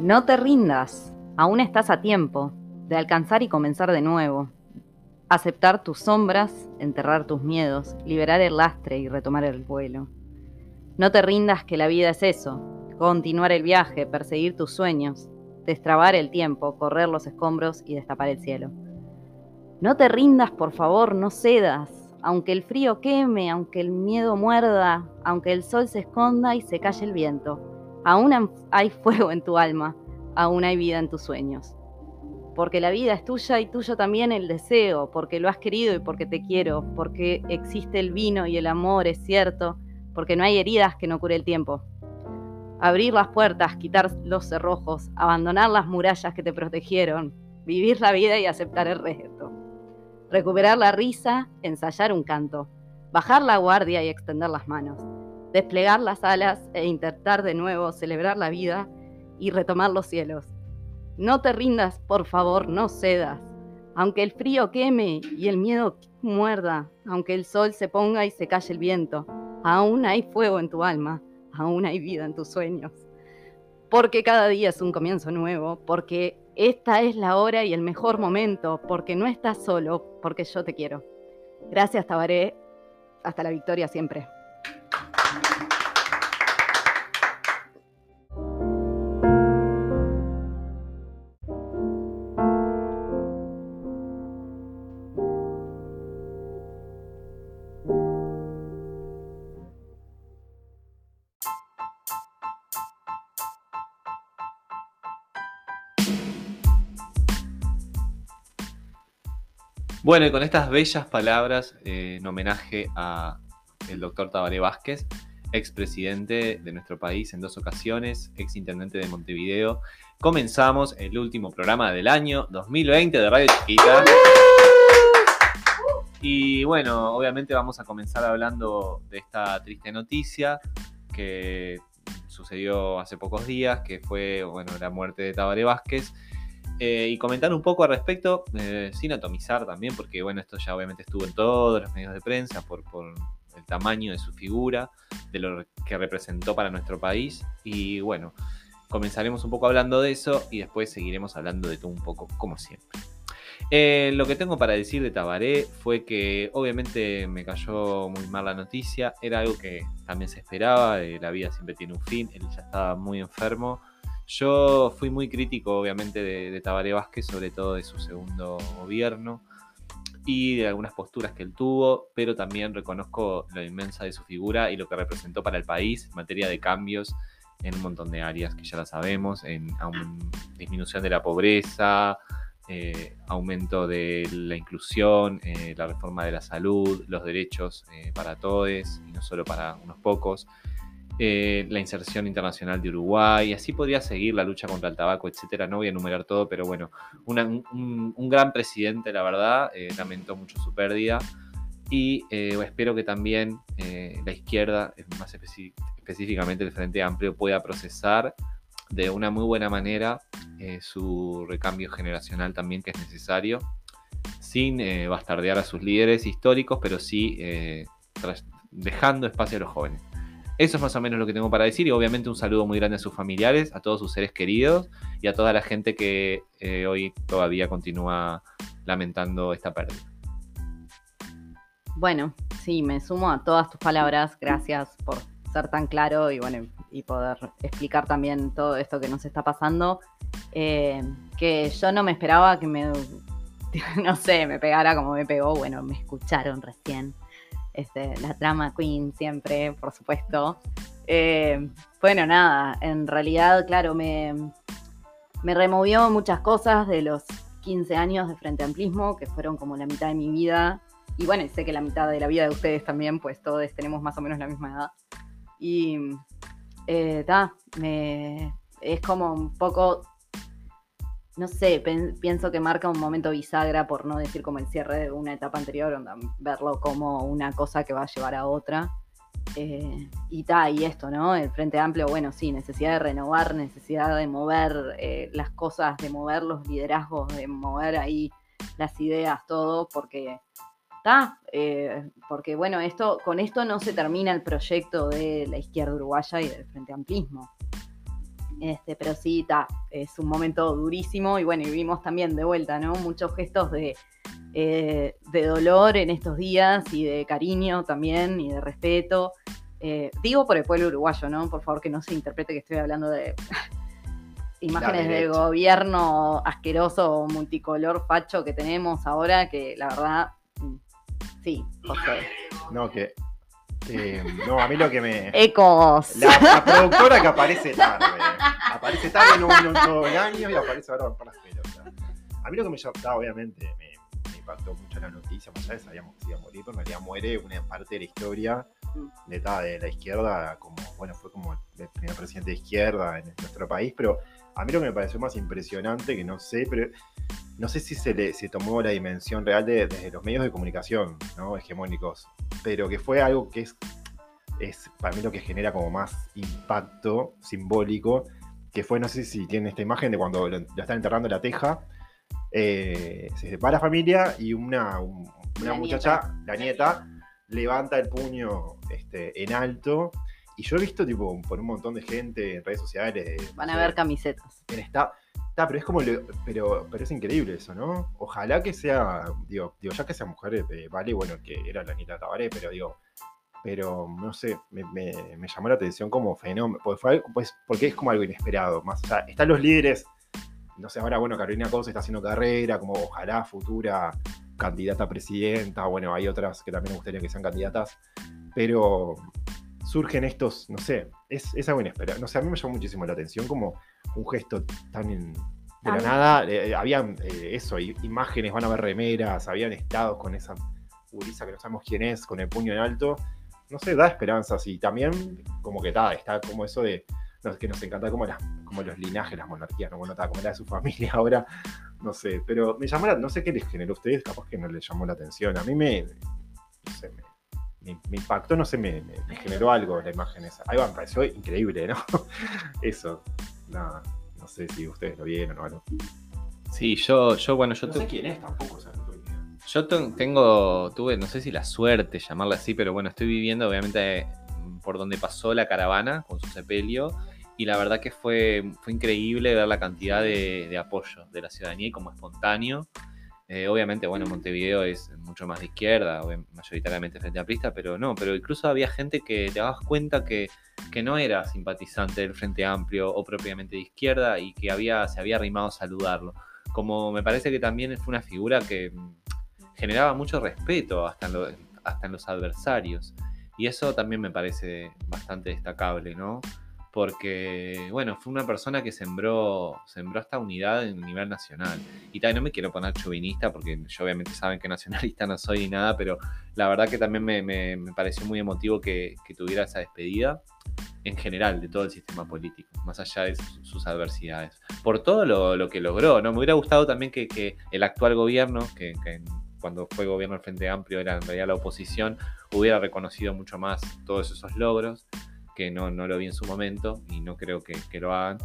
No te rindas, aún estás a tiempo de alcanzar y comenzar de nuevo. Aceptar tus sombras, enterrar tus miedos, liberar el lastre y retomar el vuelo. No te rindas que la vida es eso, continuar el viaje, perseguir tus sueños, destrabar el tiempo, correr los escombros y destapar el cielo. No te rindas, por favor, no cedas, aunque el frío queme, aunque el miedo muerda, aunque el sol se esconda y se calle el viento. Aún hay fuego en tu alma, aún hay vida en tus sueños. Porque la vida es tuya y tuyo también el deseo, porque lo has querido y porque te quiero, porque existe el vino y el amor, es cierto, porque no hay heridas que no cure el tiempo. Abrir las puertas, quitar los cerrojos, abandonar las murallas que te protegieron, vivir la vida y aceptar el reto. Recuperar la risa, ensayar un canto, bajar la guardia y extender las manos desplegar las alas e intentar de nuevo celebrar la vida y retomar los cielos. No te rindas, por favor, no cedas. Aunque el frío queme y el miedo muerda, aunque el sol se ponga y se calle el viento, aún hay fuego en tu alma, aún hay vida en tus sueños. Porque cada día es un comienzo nuevo, porque esta es la hora y el mejor momento, porque no estás solo, porque yo te quiero. Gracias, Tabaré. Hasta la victoria siempre. Bueno, y con estas bellas palabras eh, en homenaje a el doctor Tabaré Vázquez, expresidente de nuestro país en dos ocasiones, ex intendente de Montevideo, comenzamos el último programa del año 2020 de Radio Chiquita. Y bueno, obviamente vamos a comenzar hablando de esta triste noticia que sucedió hace pocos días, que fue bueno, la muerte de Tabaré Vázquez. Eh, y comentar un poco al respecto, eh, sin atomizar también, porque bueno, esto ya obviamente estuvo en todos los medios de prensa por, el tamaño de su figura, de lo que representó para nuestro país. Y bueno, comenzaremos un poco hablando de eso y después seguiremos hablando de todo un poco, como siempre. Eh, lo que tengo para decir de Tabaré fue que obviamente me cayó muy mal la noticia, era algo que también se esperaba, la vida siempre tiene un fin, él ya estaba muy enfermo yo fui muy crítico, obviamente, de, Tabaré Vázquez, sobre todo de su segundo gobierno y de algunas posturas que él tuvo, pero también reconozco lo inmensa de su figura y lo que representó para el país en materia de cambios en un montón de áreas que ya la sabemos, en disminución de la pobreza, eh, aumento de la inclusión, eh, la reforma de la salud, los derechos eh, para todos y no solo para unos pocos. Eh, la inserción internacional de Uruguay, así podría seguir la lucha contra el tabaco, etcétera. No voy a enumerar todo, pero bueno, un, gran presidente, la verdad, eh, lamentó mucho su pérdida y eh, espero que también la izquierda, más específicamente el Frente Amplio, pueda procesar de una muy buena manera su recambio generacional también que es necesario, sin bastardear a sus líderes históricos, pero sí dejando espacio a los jóvenes. Eso es más o menos lo que tengo para decir y obviamente un saludo muy grande a sus familiares, a todos sus seres queridos y a toda la gente que eh, hoy todavía continúa lamentando esta pérdida. Bueno, sí, me sumo a todas tus palabras. Gracias por ser tan claro y bueno y poder explicar también todo esto que nos está pasando. Eh, que yo no me esperaba que me, no sé, me pegara como me pegó. Bueno, me escucharon recién. Este, la trama queen siempre, por supuesto. Eh, bueno, nada, en realidad, claro, me, me removió muchas cosas de los 15 años de Frente Amplismo, que fueron como la mitad de mi vida. Y bueno, sé que la mitad de la vida de ustedes también, pues todos tenemos más o menos la misma edad. Y eh, me, es como un poco no sé, pienso que marca un momento bisagra, por no decir como el cierre de una etapa anterior, verlo como una cosa que va a llevar a otra. Eh, y ta, y esto, ¿no? El Frente Amplio, bueno, sí, necesidad de renovar, necesidad de mover eh, las cosas, de mover los liderazgos, de mover ahí las ideas, todo, porque está, eh, porque bueno, esto, con esto no se termina el proyecto de la izquierda uruguaya y del Frente Amplismo. Este, pero sí, ta, es un momento durísimo y bueno, y vimos también de vuelta, ¿no? Muchos gestos de, eh, de dolor en estos días y de cariño también y de respeto. Eh, digo por el pueblo uruguayo, ¿no? Por favor que no se interprete que estoy hablando de imágenes de gobierno asqueroso, multicolor, facho que tenemos ahora, que la verdad, mm, sí, José. No, que. Eh, no, a mí lo que me. Ecos. La, la productora que aparece tarde. Aparece tarde en un, en todo el año y aparece ahora por las pelotas. A mí lo que me llamaba, obviamente, me, me impactó mucho la noticia, más allá de sabíamos que se iba a morir, pero en realidad muere una parte de la historia de, de la izquierda, como, bueno, fue como el primer presidente de izquierda en nuestro país, pero a mí lo que me pareció más impresionante, que no sé, pero no sé si se, le, se tomó la dimensión real de, desde los medios de comunicación, ¿no? Hegemónicos, pero que fue algo que es, es para mí lo que genera como más impacto simbólico, que fue, no sé si tiene esta imagen de cuando lo, lo están enterrando en la teja, eh, se separa la familia y una, un- una La muchacha, la nieta, levanta el puño este, en alto. Y yo he visto, tipo, por un montón de gente en redes sociales. Van a ver camisetas. en esta. Está, pero es como. lo- pero, pero es increíble eso, ¿no? Ojalá que sea. Digo, digo ya que sea mujer, eh, vale, bueno, que era la Anita Tabaré, pero digo. Pero no sé, me, me- me llamó la atención como fenómeno. Porque, fue pues, porque es como algo inesperado. Más, o sea, están los líderes. No sé, ahora, bueno, Carolina Cosa está haciendo carrera, como ojalá futura candidata a presidenta. Bueno, hay otras que también me gustaría que sean candidatas. Pero surgen estos, no sé, es, es algo inesperado. No sé, a mí me llamó muchísimo la atención como un gesto tan en- de la nada. eh, habían eh, eso, imágenes, van a ver remeras, habían estado con esa gurisa que no sabemos quién es, con el puño en alto. No sé, da esperanzas y también como que ta, está como eso de no, que nos encanta como, las, como los linajes, las monarquías, ¿no? Bueno, ta, como la de su familia ahora, no sé, pero me llamó la, no sé qué les generó a ustedes, capaz que no les llamó la atención. A mí me, no sé, me, me- me impactó, no sé, me, me- me generó algo la imagen esa. Ahí va, me pareció increíble, ¿no? Eso, nada, no sé si ustedes lo vieron o algo. Sí, yo, yo bueno, yo No sé quién es tampoco, o sea. Yo ten- tengo, tuve, no sé si la suerte, llamarla así, pero bueno, estoy viviendo obviamente por donde pasó la caravana con su sepelio y la verdad que fue, fue increíble ver la cantidad de, de apoyo de la ciudadanía y como espontáneo. Eh, obviamente, bueno, Montevideo es mucho más de izquierda, mayoritariamente frente amplista, pero no, pero incluso había gente que te dabas cuenta que, que no era simpatizante del Frente Amplio o propiamente de izquierda y que había, se había arrimado a saludarlo. Como me parece que también fue una figura que mm, generaba mucho respeto hasta en, hasta en los adversarios. Y eso también me parece bastante destacable, ¿no? Porque, bueno, fue una persona que sembró, sembró esta unidad en nivel nacional. Y también no me quiero poner chauvinista, porque yo obviamente saben que nacionalista no soy ni nada, pero la verdad que también me, me- me pareció muy emotivo que, que tuviera esa despedida en general de todo el sistema político, más allá de sus, adversidades. Por todo lo, lo que logró, ¿no? Me hubiera gustado también que, que el actual gobierno, que, que cuando fue gobierno del Frente Amplio era en realidad la oposición, hubiera reconocido mucho más todos esos logros, que no, no lo vi en su momento y no creo que, que lo hagan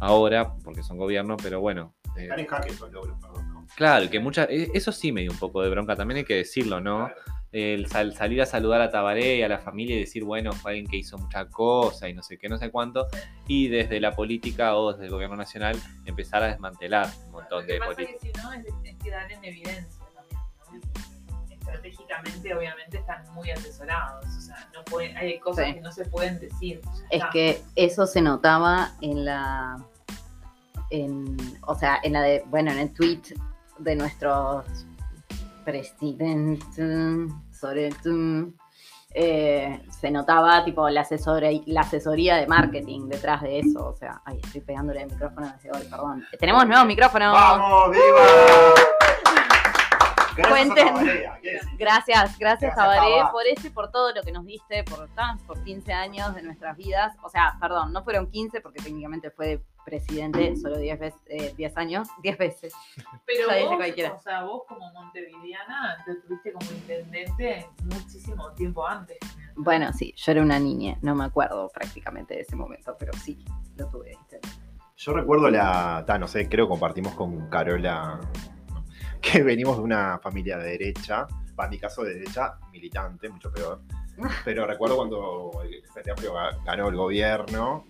ahora porque son gobierno, pero bueno. eh, Están en jaque esos logros, perdón, ¿no? Claro, que mucha, e- eso sí me dio un poco de bronca, también hay que decirlo, ¿no? Claro. El sal- salir a saludar a Tabaré y a la familia y decir, bueno, fue alguien que hizo mucha cosa y no sé qué, no sé cuánto, y desde la política o desde el gobierno nacional empezar a desmantelar un montón Lo que de políticas. que si no es, es quedar en evidencia también, ¿no? Estratégicamente, obviamente, están muy asesorados. O sea, no pueden, hay cosas Sí. que no se pueden decir. Es está. que eso se notaba en la. En, o sea, en la de. Bueno, en el tweet de nuestros presidentes sobre el- eh, se notaba tipo la asesoría, la asesoría de marketing detrás de eso. O sea, ay, estoy pegándole el micrófono desde hoy, perdón. Tenemos nuevos micrófonos. ¡Vamos, viva! Gracias. Gracias, gracias Gracias, Tabaré Taba. por eso y por todo lo que nos diste por, tan- por 15 años de nuestras vidas. O sea, perdón, no fueron 15 porque técnicamente fue presidente solo 10 veces, eh, 10 años, 10 veces. Pero vos, cualquiera. o sea, vos como montevideana lo tuviste como intendente muchísimo tiempo antes. Bueno, sí, yo era una niña, no me acuerdo prácticamente de ese momento, pero sí, lo tuve. Yo recuerdo la. ta, no sé, creo que compartimos con Carola que venimos de una familia de derecha. En mi caso, de derecha militante, mucho peor. Pero recuerdo cuando el Frente Amplio ga- ganó el gobierno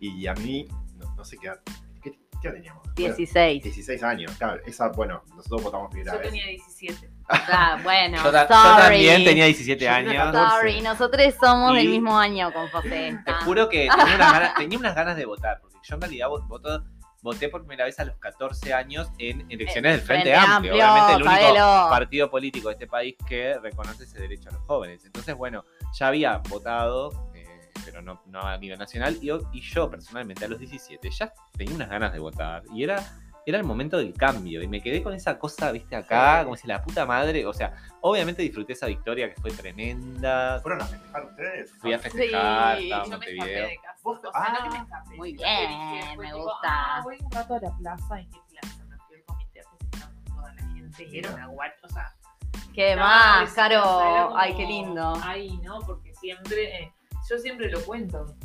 y a mí, no, no sé qué edad. ¿Qué, qué edad teníamos? Bueno, 16. 16 años, claro. Esa, bueno, nosotros votamos primera Yo vez. tenía 17. Ah, bueno, Yo, ta- yo sorry. también tenía 17 Yo tenía años. 14. Sorry, nosotros somos del mismo año con José. Te Ah. juro que tenía unas, ganas, tenía unas ganas de votar, porque yo en realidad vo- voto- voté por primera vez a los 14 años en elecciones del Frente, Frente Amplio, Amplio, obviamente el único partido político de este país que reconoce ese derecho a los jóvenes. Entonces, bueno, ya había votado, eh, pero no, no a nivel nacional, y yo personalmente a los 17 ya tenía unas ganas de votar, y era... Era el momento del cambio y me quedé con esa cosa, viste, acá, como si la puta madre, o sea, obviamente disfruté esa victoria que fue tremenda, ¿Fueron a festejar ustedes? fui a Ah, festejar, Sí, estaba en Yo me escapé Montevideo. de casa. Vos- O sea, no que me ah, escapé. muy bien, dije, me tipo, gusta. Ah, voy un rato a la plaza. ¿Y qué plaza? Me fui al comité a festejar con toda la gente. Y era una guacha. O sea, ¿Qué no, más, es- o sea, era Caro? como, Ay, qué lindo. Ay, no, porque siempre. eh, yo siempre lo cuento.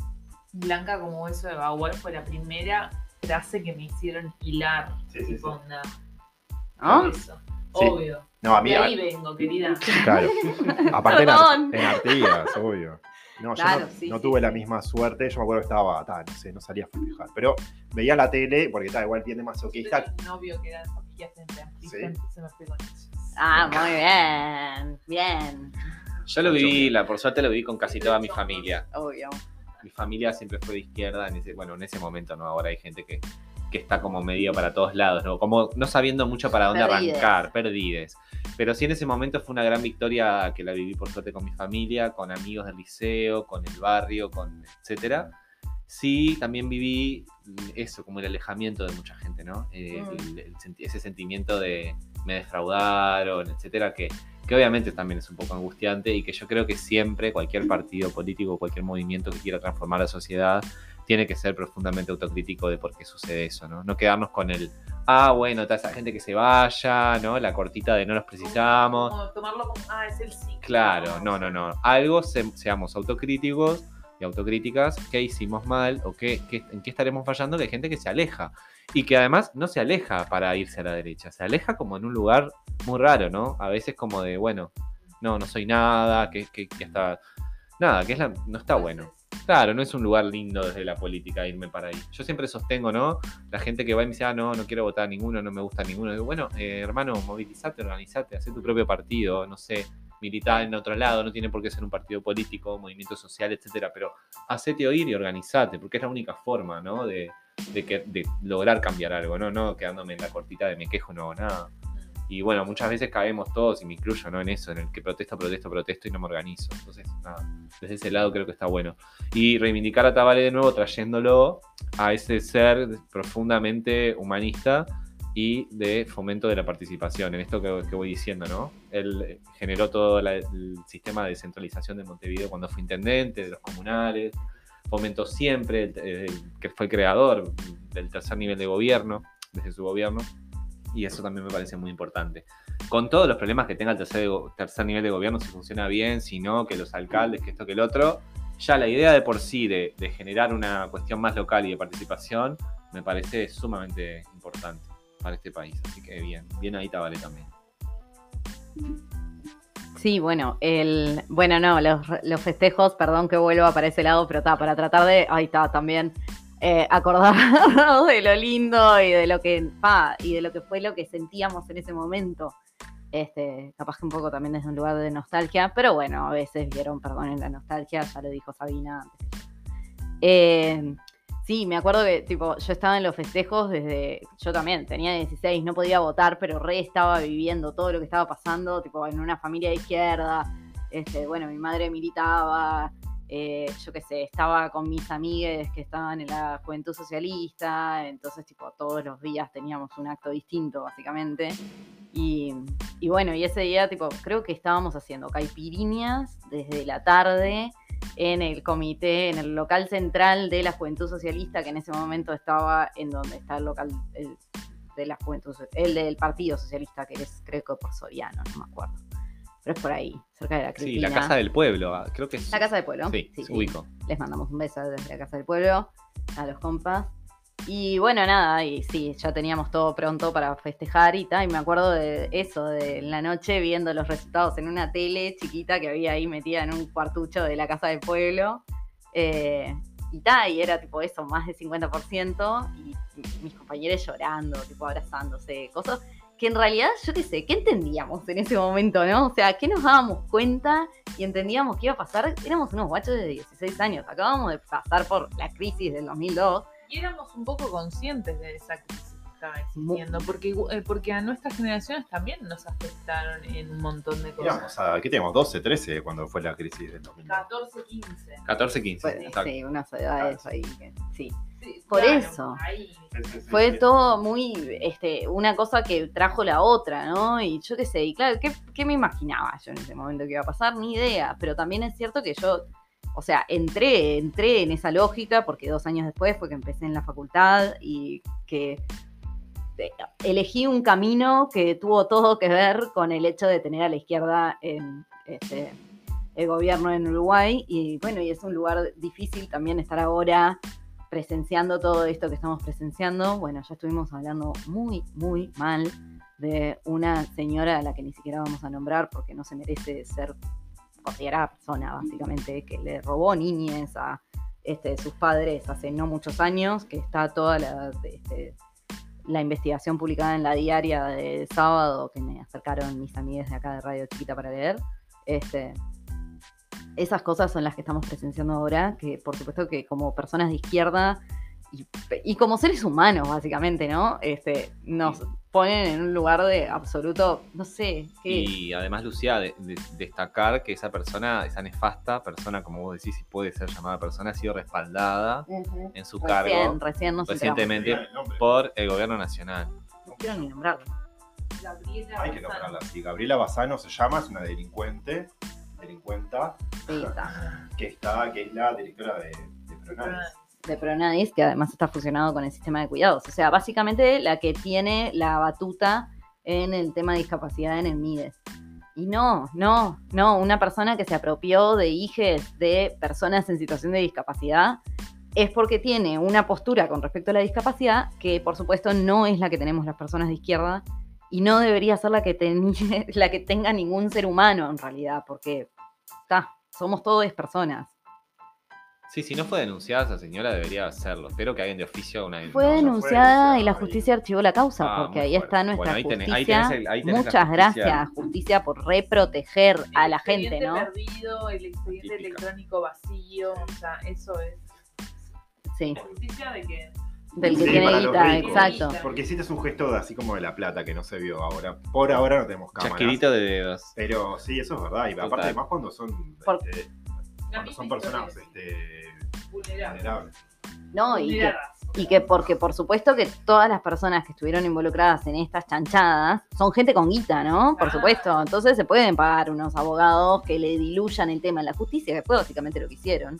Blanca como hueso de Bauer fue la primera frase que me hicieron hilar. Sí, sí, tipo, sí. onda, ¿No? Eso. Obvio. No, a mí, De ahí vengo, querida. claro. Aparte en, Ar- en Artigas, obvio. No, yo no, sí, no sí, tuve la misma suerte. Yo me acuerdo que estaba, ta, no sé, no salía a festejar. Pero veía la tele, porque estaba igual de Yo masoquista. un novio que era de familia frente a Sí. entonces me fui con ellos. Ah, muy bien. Bien. Yo lo viví, la, por suerte lo viví con casi toda mi familia. Obvio. Mi familia siempre fue de izquierda, en ese, bueno, en ese momento, ¿no? Ahora hay gente que, que está como medio para todos lados, ¿no? Como no sabiendo mucho para dónde Perdides. arrancar, perdides. Pero sí en ese momento fue una gran victoria que la viví por suerte con mi familia, con amigos del liceo, con el barrio, con etcétera. Sí, también viví eso, como el alejamiento de mucha gente, ¿no? Eh, Mm. el- el ese sentimiento de me defraudaron, etcétera, que, que obviamente también es un poco angustiante y que yo creo que siempre cualquier partido político, cualquier movimiento que quiera transformar la sociedad, tiene que ser profundamente autocrítico de por qué sucede eso, ¿no? No quedarnos con el, ah, bueno, toda esa gente que se vaya, ¿no? La cortita de no los precisamos. Como tomarlo como, ah, es el ciclo. Claro, no, no, no. Algo se- seamos autocríticos y autocríticas, qué hicimos mal o qué, qué- en qué estaremos fallando, que hay gente que se aleja. Y que además no se aleja para irse a la derecha, se aleja como en un lugar muy raro, ¿no? A veces como de, bueno, no, no soy nada, que, que, que hasta... Nada, que es la, no está bueno. Claro, no es un lugar lindo desde la política irme para ahí. Yo siempre sostengo, ¿no? La gente que va y me dice, ah, no, no quiero votar a ninguno, no me gusta ninguno. Digo, bueno, eh, hermano, movilizate, organizate, haz tu propio partido, no sé, militar en otro lado, no tiene por qué ser un partido político, movimiento social, etcétera, pero hacete oír y organizate, porque es la única forma, ¿no? De, de, lograr cambiar algo, ¿no? No quedándome en la cortita de me quejo, no hago nada. Y bueno, muchas veces caemos todos, y me incluyo, ¿no? En eso, en el que protesto, protesto, protesto y no me organizo. Entonces, nada, desde ese lado creo que está bueno. Y reivindicar a Tabale de nuevo, trayéndolo a ese ser profundamente humanista y de fomento de la participación, en esto que, que voy diciendo, ¿no? Él eh, generó todo la- el sistema de descentralización de Montevideo cuando fue intendente, de los comunales, fomentó siempre, que fue el creador del tercer nivel de gobierno, desde su gobierno, y eso también me parece muy importante. Con todos los problemas que tenga el tercer, tercer nivel de gobierno, si funciona bien, si no, que los alcaldes, que esto, que el otro, ya la idea de por sí de, de generar una cuestión más local y de participación me parece sumamente importante para este país. Así que bien, bien ahí Tabale también. Sí, bueno, el, bueno, no, los, los festejos, perdón que vuelva para ese lado, pero está, para tratar de, ahí está, también eh, acordarnos de lo lindo y de lo que, pa, y de lo que fue lo que sentíamos en ese momento. Este, capaz que un poco también desde un lugar de nostalgia, pero bueno, a veces vieron, perdón, en la nostalgia, ya lo dijo Sabina antes. Eh, sí, me acuerdo que tipo, yo estaba en los festejos desde, yo también tenía 16, no podía votar, pero re estaba viviendo todo lo que estaba pasando, tipo en una familia de izquierda, este, bueno, mi madre militaba, eh, yo qué sé, estaba con mis amigues que estaban en la juventud socialista, entonces tipo todos los días teníamos un acto distinto básicamente. Y, y bueno, y ese día tipo creo que estábamos haciendo caipiriñas desde la tarde en el comité, en el local central de la Juventud Socialista, que en ese momento estaba en donde está el local el, de la Juventud, el del Partido Socialista, que es creo que por Soriano, no me acuerdo. Pero es por ahí, cerca de la Sí, Cristina. la Casa del Pueblo, ah, creo que es. La Casa del Pueblo. Sí, sí, sí. ubico. Les mandamos un beso desde la Casa del Pueblo a los compas. Y bueno, nada, y sí, ya teníamos todo pronto para festejar y tal. Y me acuerdo de eso, de la noche viendo los resultados en una tele chiquita que había ahí metida en un cuartucho de la Casa del Pueblo. Eh, Y ta, y era tipo eso, más de 50%, y mis compañeros llorando, tipo abrazándose, cosas que en realidad, yo qué sé, ¿qué entendíamos en ese momento, no? O sea, ¿qué nos dábamos cuenta y entendíamos que iba a pasar? Éramos unos guachos de 16 años, acabamos de pasar por la crisis del 2002. Y éramos un poco conscientes de esa crisis que estaba existiendo, porque, eh, porque a nuestras generaciones también nos afectaron en un montón de cosas. Íbamos a, ¿qué teníamos? 12, 13 cuando fue la crisis del 2009. 14, 15. 14, 15. Fue- exacto. sí, unas edades ahí. que- sí. Sí, Por claro, eso. ahí. Sí, sí, sí, Fue sí. todo muy, este, una cosa que trajo la otra, ¿no? Y yo qué sé, y claro, ¿qué, qué me imaginaba yo en ese momento que iba a pasar? Ni idea, pero también es cierto que yo, o sea, entré, entré en esa lógica porque dos años después fue que empecé en la facultad y que eh, elegí un camino que tuvo todo que ver con el hecho de tener a la izquierda en este, el gobierno en Uruguay y bueno, y es un lugar difícil también estar ahora presenciando todo esto que estamos presenciando. Bueno, ya estuvimos hablando muy, muy mal de una señora a la que ni siquiera vamos a nombrar porque no se merece ser considerada persona, básicamente, que le robó niñez a este, sus padres hace no muchos años, que está toda la, este, la investigación publicada en la diaria de sábado que me acercaron mis amigas de acá de Radio Chiquita para leer. Este, esas cosas son las que estamos presenciando ahora, que por supuesto que como personas de izquierda y, y como seres humanos, básicamente, ¿no? Este, nos ponen en un lugar de absoluto, no sé, qué. Y además, Lucía, de- de- destacar que esa persona, esa nefasta persona, como vos decís, si puede ser llamada persona, ha sido respaldada Ujú. en su Recién, cargo recién nos recientemente El nombre. por el gobierno nacional. No quiero ni nombrarlo. Gabriela Hay que nombrarla así. Gabriela Bassano se llama, es una delincuente, delincuenta, Sí, está. que está, que es la directora de, de Pronadis. De Pronadis, que además está fusionado con el sistema de cuidados. O sea, básicamente la que tiene la batuta en el tema de discapacidad en el MIDES. Y no, no, no, una persona que se apropió de hijes de personas en situación de discapacidad es porque tiene una postura con respecto a la discapacidad que por supuesto no es la que tenemos las personas de izquierda y no debería ser la que, ten- la que tenga ningún ser humano en realidad, porque ta, somos todos personas. Sí, si no fue denunciada esa señora, debería hacerlo. Espero que alguien de oficio haga una Fue No, ya fue denunciada y la justicia archivó la causa, Ah, porque ahí está nuestra Bueno, ahí tenés- ahí justicia. tenés el- ahí tenés la Muchas justicia. gracias, justicia, por reproteger a El la gente, expediente ¿no? perdido, el expediente Típica. electrónico vacío, o sea, eso es Sí, justicia de que del que Sí, tiene guita, exacto. Porque hiciste un gesto de- así como de la plata que no se vio ahora. Por ahora no tenemos cámaras. Chasquirito de dedos. Pero sí, eso es verdad. Y Total. aparte, más cuando son, Por- este, cuando son personas este, vulnerables. vulnerables. No, y que, y que porque por supuesto que todas las personas que estuvieron involucradas en estas chanchadas son gente con guita, ¿no? Por Ah. supuesto. Entonces se pueden pagar unos abogados que le diluyan el tema en la justicia, que fue básicamente lo que hicieron.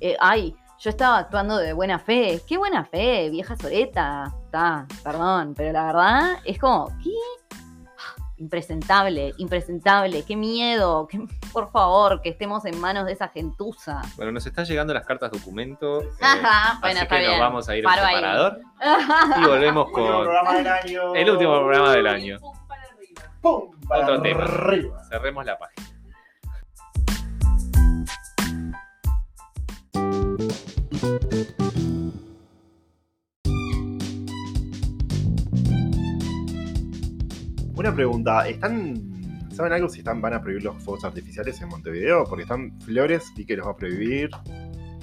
Eh, ay, yo estaba actuando de buena fe. ¿Qué buena fe, vieja soreta? Está, perdón, pero la verdad es como, ¿qué? Impresentable, impresentable, qué miedo, qué- por favor, que estemos en manos de esa gentuza. Bueno, nos están llegando las cartas documento. eh, Ajá, bueno, así está que bien. nos vamos a ir a un Paro ahí. separador y volvemos con. El último programa del año. Pum, para arriba. ¡Pum! Para Otro tema. arriba. Cerremos la página. Una pregunta, ¿están, ¿saben algo si están, van a prohibir los fuegos artificiales en Montevideo? Porque están Flores, vi que los va a prohibir.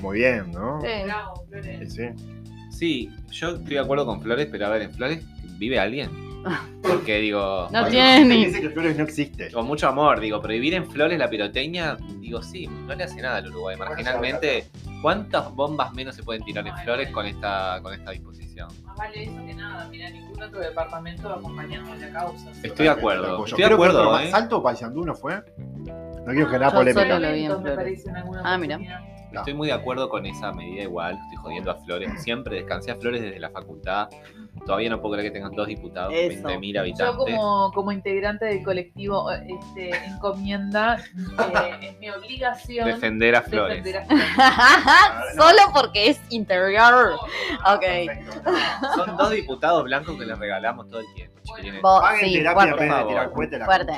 Muy bien, ¿no? Sí. Bravo, Flores. Sí, sí. Sí, yo estoy de acuerdo con Flores, pero a ver, en Flores vive alguien. Porque digo, No Bueno, tiene se ni- Dice que Flores no existe. con mucho amor, digo, prohibir en Flores la pirotecnia, digo, sí, no le hace nada al Uruguay. Marginalmente, ¿cuántas bombas menos se pueden tirar en Flores con esta, con esta disposición? Más vale eso que nada. Mira, ningún otro departamento acompañando la causa. Estoy de acuerdo, estoy de acuerdo, ¿eh? Salto Paysandú no fue. No quiero generar Yo polémica. Ah, mira. Estoy muy de acuerdo con esa medida igual, estoy jodiendo a Flores. Siempre descansé a Flores desde la facultad. Todavía no puedo creer que tengan dos diputados, Eso. 20.000 Yo habitantes. como, como integrante del colectivo este, Encomienda, eh, es mi obligación Defender a Flores. defender a Flores. Solo porque es interior. Ok. Perfecto. Son dos diputados blancos que les regalamos todo el tiempo. Vos- Paguen sí, terapia fuerte. Por favor. Fuerte.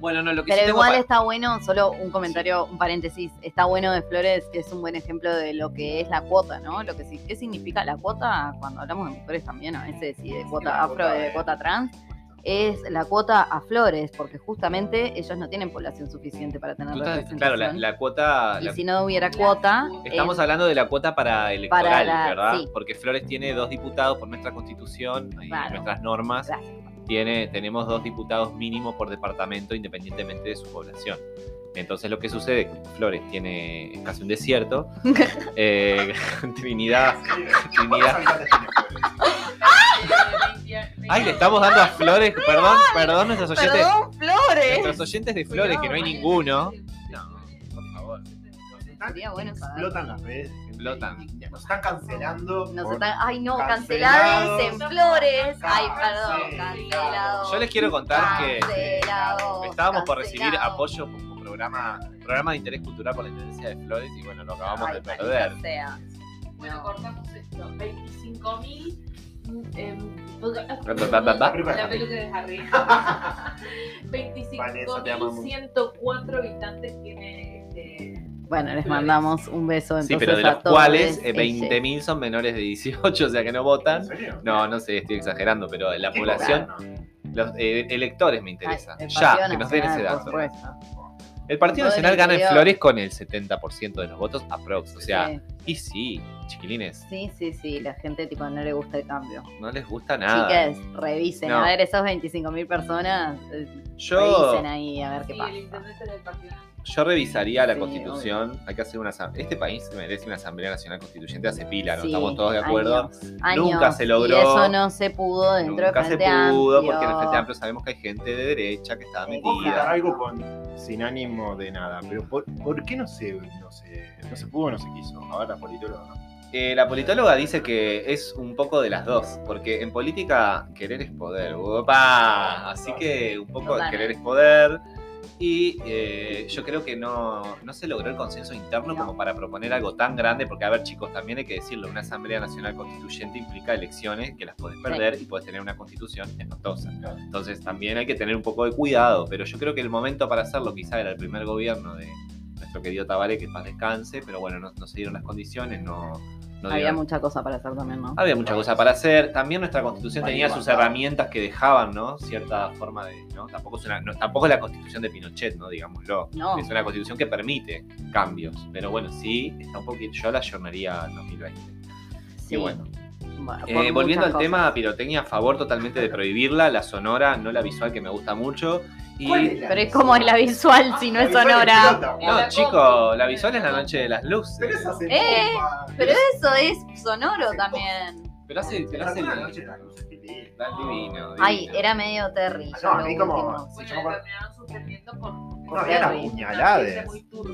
Bueno, no, lo que sí Pero tengo igual está bueno, solo un comentario, un paréntesis, está bueno de Flores, que es un buen ejemplo de lo que es la cuota, ¿no? Lo que sí, ¿Qué significa la cuota? Cuando hablamos de mujeres también, a veces, y de cuota afro, cuota de de- cuota trans, es la cuota a Flores, porque justamente ellos no tienen población suficiente para tener representación. claro, la, la cuota. y la- si no hubiera cuota... Estamos es- hablando de la cuota para electoral, la- ¿verdad? sí. Porque Flores tiene dos diputados por nuestra constitución y Claro. nuestras normas. Gracias. Tiene, tenemos dos diputados mínimo por departamento independientemente de su población. Entonces lo que sucede es que Flores tiene casi un desierto. eh, Trinidad. Trinidad. Ay, le estamos dando a Flores, perdón, perdón, nuestros oyentes, Perdón, Flores. nuestros oyentes de Flores, que no hay ninguno. No, por favor. Sería bueno saber. Explotan las redes. Explotan. Nos están cancelando. Nos por- están- ay no, Cancelados. en Flores. Ay, perdón, cancelados. Yo les quiero contar que estábamos por recibir apoyo como programa, programa de interés cultural por la Intendencia de Flores y bueno, lo acabamos Ay, de perder. sea. Bueno, cortamos esto. 25.000. em, ba, ba, ba. La peluca de Harry. Vanessa, te amamos. 25.104 habitantes tiene. Bueno, les mandamos un beso Sí, entonces pero de los cuales eh, ellos. 20.000 son menores de 18, o sea que no votan. ¿En serio? No, no sé, estoy exagerando, pero la ¿Qué población, los eh, electores me interesa. ya, que nos den ese Nacional, dato. El Partido Nacional gana en. Flores con el 70% de los votos aprox. O sea, Sí, y sí, chiquilines, sí, sí, sí, la gente tipo no le gusta el cambio. no les gusta nada. Chicas, revisen, No. a ver, esas 25.000 personas, eh, Yo, revisen ahí a ver qué Sí, pasa. el intendente del partido. Yo revisaría la Sí, constitución. Hay que hacer una Este país se merece una Asamblea Nacional Constituyente hace pila, ¿no? Sí, Estamos todos de acuerdo. años, años, Nunca se logró. Y eso no se pudo dentro Nunca del se Frente pudo Amplio. porque en el Frente Amplio sabemos que hay gente de derecha que está metida. algo con, sin ánimo de nada, pero ¿por, por qué no se, no, se, no se pudo o no se quiso? Ahora la politóloga no. Eh, la politóloga dice que es un poco de las dos, porque en política querer es poder. ¡Opa! Así que un poco querer es poder. Y eh, yo creo que no, no se logró el consenso interno No. como para proponer algo tan grande, porque a ver chicos, también hay que decirlo, una Asamblea Nacional Constituyente implica elecciones que las podés perder y podés tener una constitución espantosa. Entonces también hay que tener un poco de cuidado, pero yo creo que el momento para hacerlo quizá era el primer gobierno de nuestro querido Tabaré, que paz descanse, pero bueno, no, no se dieron las condiciones, no... no Había dieron- mucha cosa para hacer también, ¿no? había mucha cosa para hacer. También nuestra constitución tenía sus herramientas que dejaban, ¿no? Cierta forma de. ¿no? Tampoco, es una, no, tampoco es la constitución de Pinochet, ¿no? Digámoslo. No. Es una constitución que permite cambios. Pero bueno, sí, está un poquito. Yo la ayornaría al 2020. Sí. Y bueno. Bueno, Eh, volviendo al tema pirotecnia, a favor totalmente de prohibirla, la sonora, no la visual que me gusta mucho. Y. ¿Cuál es la Pero es como es la visual si no es sonora. No, La chico, combi. la visual es la noche de las Pero luces. esa se Eh, bomba. Pero eso es sonoro también. Pero hace, pero hace la noche de las luces. Está divino, Ay, divino. era medio Terry. Ah, no, a mí como-. Sí, yo terminaron suspendiendo por. No, habían.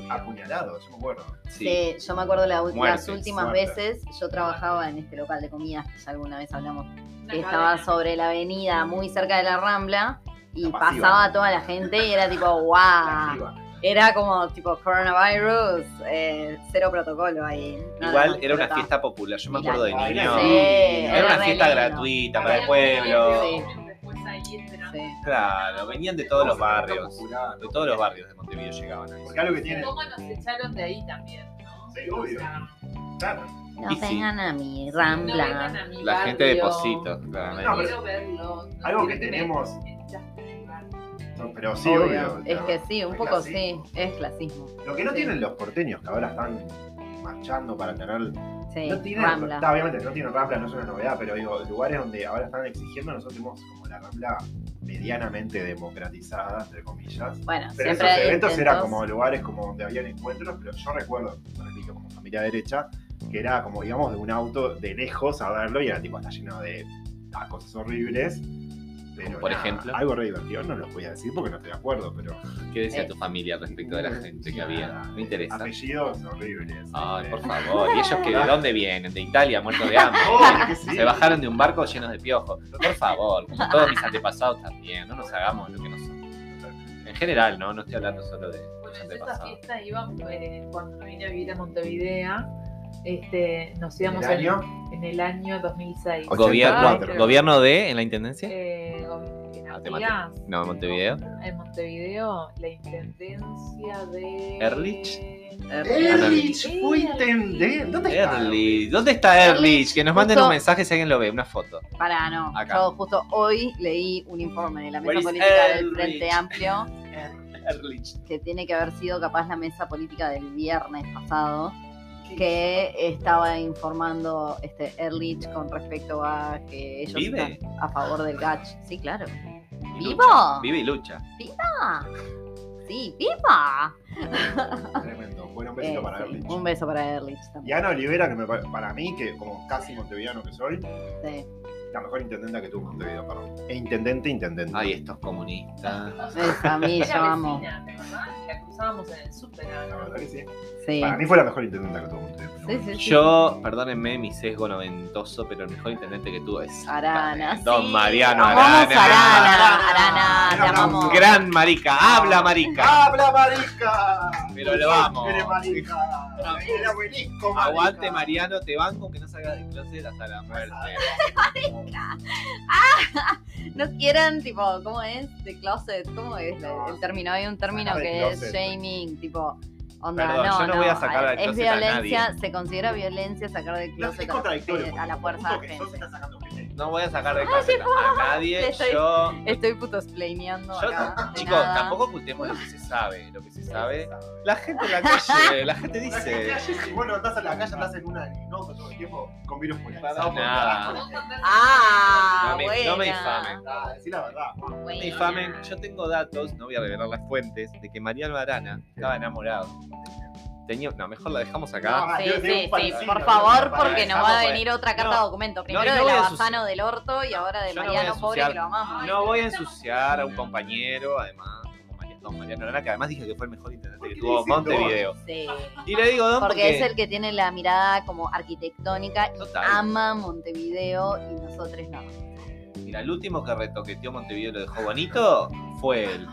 Apuñalados, yo me acuerdo. Sí. Sí, yo me acuerdo la Muertes, las últimas muertes. veces, yo trabajaba en este local de comidas que ya alguna vez hablamos, que estaba sobre la avenida muy cerca de la Rambla y La pasaba toda la gente y era tipo, wow, era como tipo coronavirus, eh, cero protocolo ahí. Igual era una fiesta popular. Yo me acuerdo de niño. sí, Era era una fiesta lindo. gratuita para el pueblo. Sí. Después ahí esperando. Sí. Claro, venían de todos los barrios. Popular. De todos los barrios de Montevideo llegaban ahí. Porque algo que tiene. ¿Cómo nos echaron de ahí también? ¿no? Sí, obvio. O sea, Claro. No sí. vengan a mi no vengan Rambla. a mi La gente de Positos, No claramente. No, Algo que tenemos. Pero sí, Obvio. obvio. Es que sí, un poco sí, es clasismo. Lo que no Sí. tienen los porteños que ahora están marchando para tener. Sí, no tienen, Rambla. está, obviamente no tienen Rambla, no es una novedad, pero digo, lugares donde ahora están exigiendo, nosotros tenemos como la Rambla medianamente democratizada, entre comillas. Bueno, Pero siempre esos eventos intentos. eran como lugares como donde habían encuentros, pero yo recuerdo, repito, como familia derecha, que era como, digamos, de un auto de lejos a verlo y era tipo, está lleno de ah, cosas horribles. Pero Por nada, ejemplo. Algo re divertido, no lo voy a decir porque no estoy de acuerdo, pero. ¿Qué decía Eh. tu familia respecto de la gente que había? Me interesa. Apellidos horribles. Ay, por favor. ¿Y ellos que de dónde vienen? ¿De Italia, muertos de hambre? Sí. Se bajaron de un barco llenos de piojos. Por favor, como todos mis antepasados también, no nos hagamos lo que no somos. En general, ¿no? No estoy hablando solo de Bueno, yo esa fiesta iba eh, cuando vine a vivir a Montevideo. Este, nos íbamos ¿En el año? en, en el año 2006. Ochenta y Gobierno, cuatro. Ay, ¿Gobierno de en la intendencia? Eh, en amigas. No, Montevideo. En Montevideo, la intendencia de. Erlich. Erlich fue intendente. ¿Dónde está? Erlich. ¿Dónde está Erlich? Que nos manden Justo- un mensaje si alguien lo ve, una foto. Para, no. Acá. Yo justo hoy leí un informe de la mesa política del? Frente Amplio Erlich. que tiene que haber sido capaz la mesa política del viernes pasado, que estaba informando este Erlich con respecto a que ellos ¿Vive? están a favor del GACH. Sí, claro. Y ¿Vivo? lucha. Vive y lucha. ¡Viva! Sí, viva. Tremendo. Bueno, un besito Eh, para sí, Erlich. Un beso para Erlich Y también. Ana Olivera, que me pa- para mí, que como casi montevideano que soy, Sí. la mejor intendenta que tuvo Montevideo, perdón. E intendente, intendente. Ay, estos comunistas. Esa, a mí yo amo. vecina, en el súper. La ¿no? verdad que sí. Sí. Para mí fue la mejor intendenta que tuvo. Sí, sí, sí. Yo, perdónenme mi sesgo noventoso, pero el mejor intendente que tuvo es Arana. Don sí. Mariano Arana. Arana. Arana, Arana. amamos. Gran marica, habla marica. ¡Habla, marica! Pero lo amo. Eres marica. Era buenísimo, marica. Aguante Mariano, te banco que no salgas del closet hasta la muerte. No quieran, tipo, ¿cómo es? The closet, ¿cómo es No, el término? Hay un término sacar del que es closet. shaming, tipo, onda, Perdón, no, yo no voy a sacar del es closet a violencia, se considera violencia sacar del No, closet es a, contradictorio. a la fuerza No voy a sacar del closet a nadie. Estoy- Yo, Estoy puto explaineando yo acá. de chicos, nada. tampoco ocultemos lo que se sabe. Lo que se sabe. La gente en la calle, la gente La gente dice. si vos no andás a la calle, andás en una en auto todo el tiempo con virus. Nada. Ah, No me, no me. Ah, decí la verdad. No me Buena. difamen. Yo tengo datos, no voy a revelar las fuentes, de que Mariano Arana estaba enamorado. Tenía, no, mejor la dejamos acá. Ah, Sí, sí, sí, por favor, porque nos va a pues. venir otra carta No. documento. Primero no de voy a la ensuciar. Bazano del Orto y ahora de a Mariano Pobre, que lo amamos. No voy a ensuciar a un compañero, además, don Mariano Arana, que además dije que fue el mejor intendente ¿Por que tuvo Montevideo. Sí, Y le digo don porque porque, es el que tiene la mirada como arquitectónica y Total. ama Montevideo y nosotros no. Mira, el último que retoqueteó Montevideo y lo dejó bonito fue él.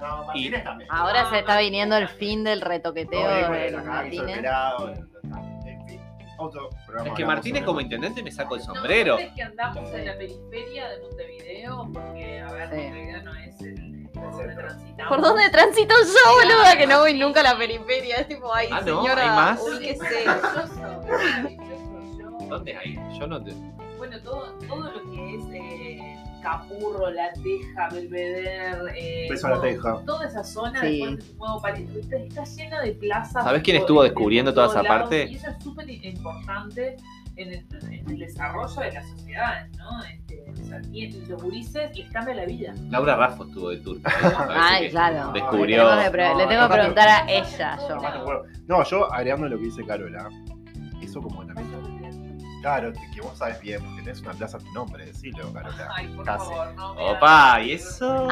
No, Martínez también. Ahora se está viniendo el fin del retoqueteo No, de Martínez. pelado, En fin, otro. Es que Martínez como intendente me saco el sombrero. es que andamos en la periferia de Montevideo, porque, a ver, Sí. Montevideo no es el por donde transitamos. ¿Por dónde transito yo, boluda? Que no voy nunca a la periferia. Es tipo, ay, Ah, ¿no? señora, ¿Hay más? Maravilloso, maravilloso. Yo- ¿Dónde hay? Yo no te... Bueno, todo, todo lo que Capurro, La Teja, Belvedere. Eh, Beso a la todo- Teja. Toda esa zona Sí. después de Nuevo París, está, llena de plazas. ¿Sabés quién estuvo de- descubriendo toda esa lados, parte? Y eso es súper importante en el, en el desarrollo de las sociedades, ¿no? Este, o sea, y los gurises les cambia la vida. Laura Raffo estuvo de parece Ay, claro. Descubrió. Le tengo que, pre- No, le tengo que no, preguntar a ella, yo. No, yo agregando lo que dice Carola, eso como también. Claro, que que vos sabes bien, porque tenés una plaza a tu nombre, decilo, Carola. Ay, por Casi. favor, no. me Opa, ¿y eso?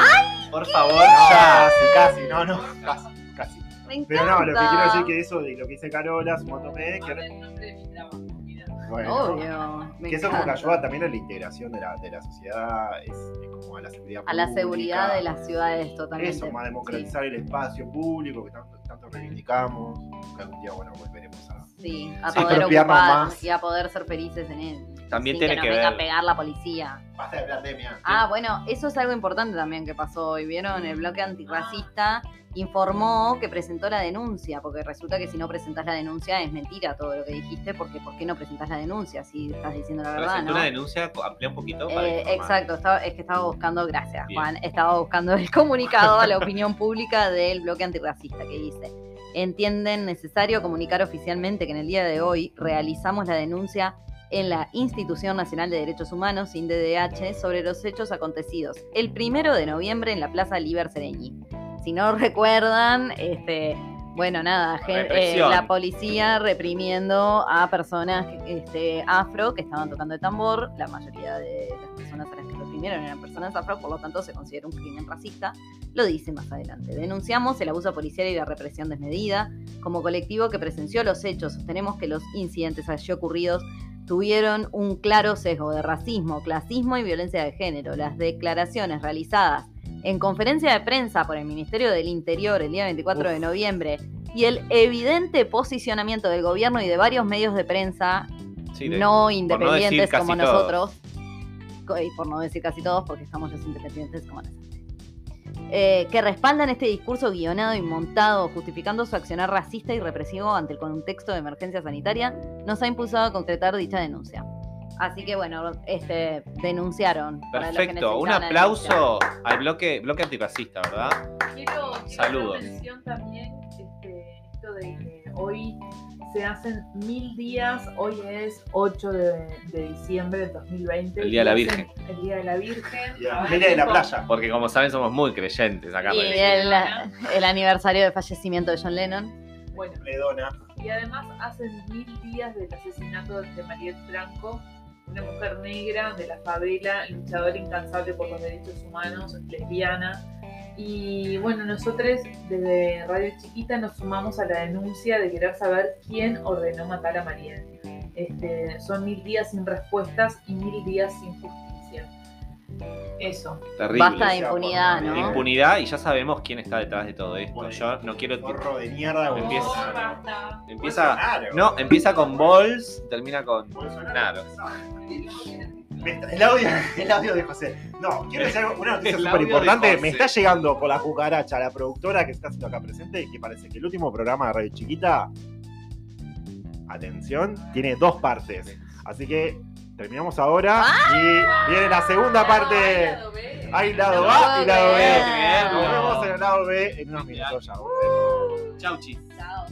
Por favor, No, ya. casi, casi, no, no, casi, casi. Me. Pero no, lo que quiero decir que eso de lo que dice Carola, sumándome, hagas que el nombre de mi trabajo, mira. bueno, Obvio. me que eso como que ayuda también a la integración de la, de la sociedad, es, es como a la seguridad A la pública, seguridad de las ciudades totalmente. Eso, más democratizar el espacio público que tanto, tanto reivindicamos, que algún día, bueno, volveremos a... Sí, a Sí, poder apropiarnos ocupar más. y a poder ser felices en él. También sin tiene que nos que venga ver- a pegar la policía. Basta de pandemia. Ah, bueno, eso es algo importante también que pasó hoy. ¿Vieron? El bloque antirracista informó que presentó la denuncia, porque resulta que si no presentás la denuncia es mentira todo lo que dijiste, porque ¿por qué no presentás la denuncia si estás diciendo la verdad? Presentó ¿no? una denuncia, amplía un poquito para Eh, exacto, estaba- es que estaba buscando, gracias Bien. Juan, estaba buscando el comunicado a la opinión pública del bloque antirracista que dice, entienden necesario comunicar oficialmente que en el día de hoy realizamos la denuncia en la Institución Nacional de Derechos Humanos, INDDH, sobre los hechos acontecidos el primero de noviembre en la Plaza Liber Sereñi. Si no recuerdan, este, bueno, nada, eh, la policía reprimiendo a personas este, afro que estaban tocando el tambor. La mayoría de las personas a las que reprimieron eran personas afro, por lo tanto se considera un crimen racista. Lo dice más adelante. Denunciamos el abuso policial y la represión desmedida. Como colectivo que presenció los hechos, sostenemos que los incidentes allí ocurridos tuvieron un claro sesgo de racismo, clasismo y violencia de género. Las declaraciones realizadas en conferencia de prensa por el Ministerio del Interior el día 24 de noviembre y el evidente posicionamiento del gobierno y de varios medios de prensa Sí, de- no independientes como todos. nosotros y por no decir casi todos, porque estamos los independientes como nosotros. Eh, que respaldan este discurso guionado y montado, justificando su accionar racista y represivo ante el contexto de emergencia sanitaria, nos ha impulsado a concretar dicha denuncia. Así que bueno, este, denunciaron. para los que Perfecto, un aplauso al bloque, bloque antirracista, ¿verdad? Quiero, quiero Saludos. también este, esto de que hoy se hacen mil días, hoy es 8 de, de diciembre del 2020. El Día de la Virgen. El Día de la Virgen. Y la A ver, feria de la playa. Porque como saben somos muy creyentes acá. Y el, el aniversario de fallecimiento de John Lennon. Bueno, Ledona. y además hacen mil días del asesinato de Mariette Franco, una mujer negra de la favela, luchadora incansable por los derechos humanos, lesbiana. Y bueno, nosotros desde Radio Chiquita nos sumamos a la denuncia de querer saber quién ordenó matar a Mariette. Este, son mil días sin respuestas y mil días sin justicia. Eso. Terrible. Basta de impunidad, ¿no? Impunidad y ya sabemos quién está detrás de todo esto. Yo no quiero... Forro de mierda. Empieza- basta. Empieza... Bolsonaro. No, empieza con Balls, termina con... Bolsonaro. El, audio, el audio de José. No, quiero decir algo- una noticia súper importante. Me está llegando por la cucaracha la productora que está haciendo acá presente, que parece que el último programa de Radio Chiquita, atención, tiene dos partes. Así que terminamos ahora y viene la segunda parte. Hay lado A y lado B. Nos vemos en el lado B en unos minutos ya. volvemos. Chau, chis. Chao.